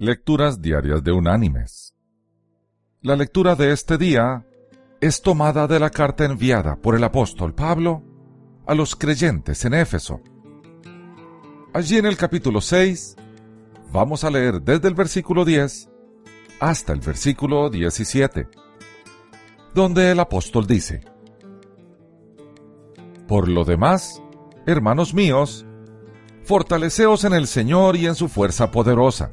Lecturas Diarias de Unánimes. La lectura de este día es tomada de la carta enviada por el apóstol Pablo a los creyentes en Éfeso. Allí en el capítulo 6 vamos a leer desde el versículo 10 hasta el versículo 17, donde el apóstol dice, Por lo demás, hermanos míos, fortaleceos en el Señor y en su fuerza poderosa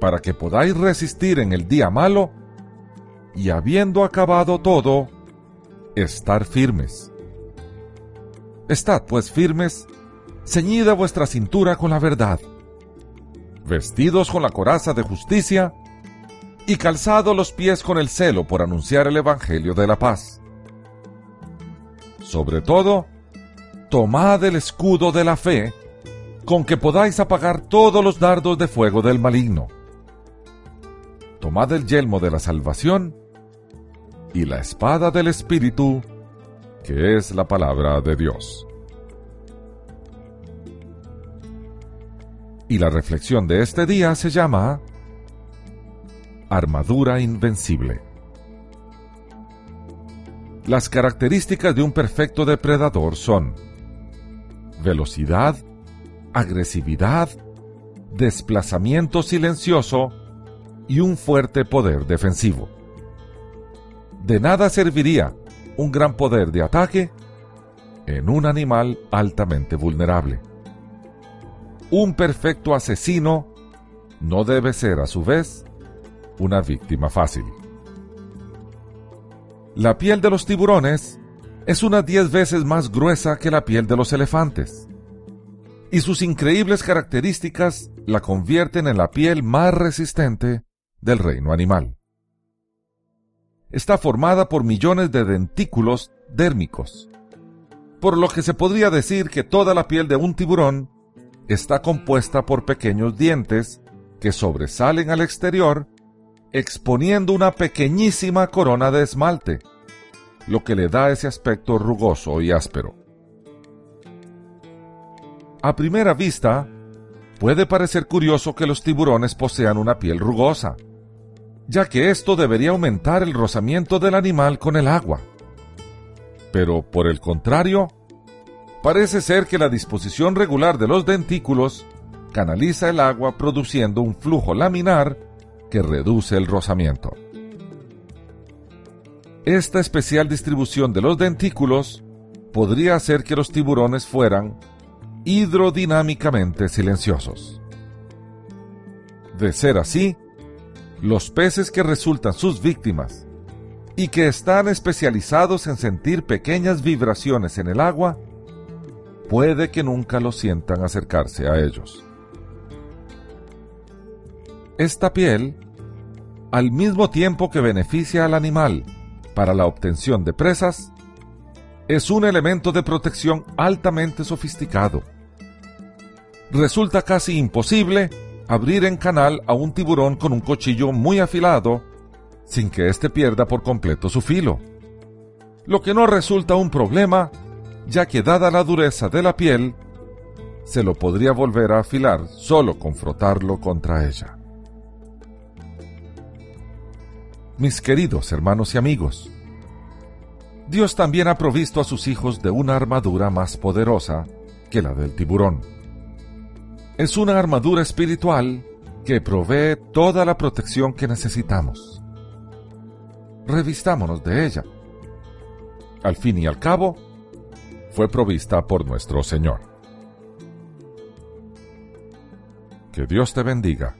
para que podáis resistir en el día malo y habiendo acabado todo, estar firmes. Estad pues firmes, ceñida vuestra cintura con la verdad, vestidos con la coraza de justicia y calzados los pies con el celo por anunciar el Evangelio de la paz. Sobre todo, tomad el escudo de la fe, con que podáis apagar todos los dardos de fuego del maligno tomad el yelmo de la salvación y la espada del Espíritu, que es la palabra de Dios. Y la reflexión de este día se llama Armadura Invencible. Las características de un perfecto depredador son velocidad, agresividad, desplazamiento silencioso y un fuerte poder defensivo. De nada serviría un gran poder de ataque en un animal altamente vulnerable. Un perfecto asesino no debe ser a su vez una víctima fácil. La piel de los tiburones es unas 10 veces más gruesa que la piel de los elefantes, y sus increíbles características la convierten en la piel más resistente del reino animal. Está formada por millones de dentículos dérmicos, por lo que se podría decir que toda la piel de un tiburón está compuesta por pequeños dientes que sobresalen al exterior, exponiendo una pequeñísima corona de esmalte, lo que le da ese aspecto rugoso y áspero. A primera vista, puede parecer curioso que los tiburones posean una piel rugosa, ya que esto debería aumentar el rozamiento del animal con el agua. Pero, por el contrario, parece ser que la disposición regular de los dentículos canaliza el agua produciendo un flujo laminar que reduce el rozamiento. Esta especial distribución de los dentículos podría hacer que los tiburones fueran hidrodinámicamente silenciosos. De ser así, los peces que resultan sus víctimas y que están especializados en sentir pequeñas vibraciones en el agua, puede que nunca lo sientan acercarse a ellos. Esta piel, al mismo tiempo que beneficia al animal para la obtención de presas, es un elemento de protección altamente sofisticado. Resulta casi imposible abrir en canal a un tiburón con un cuchillo muy afilado sin que éste pierda por completo su filo. Lo que no resulta un problema, ya que dada la dureza de la piel, se lo podría volver a afilar solo con frotarlo contra ella. Mis queridos hermanos y amigos, Dios también ha provisto a sus hijos de una armadura más poderosa que la del tiburón es una armadura espiritual que provee toda la protección que necesitamos. Revistámonos de ella. Al fin y al cabo, fue provista por nuestro Señor. Que Dios te bendiga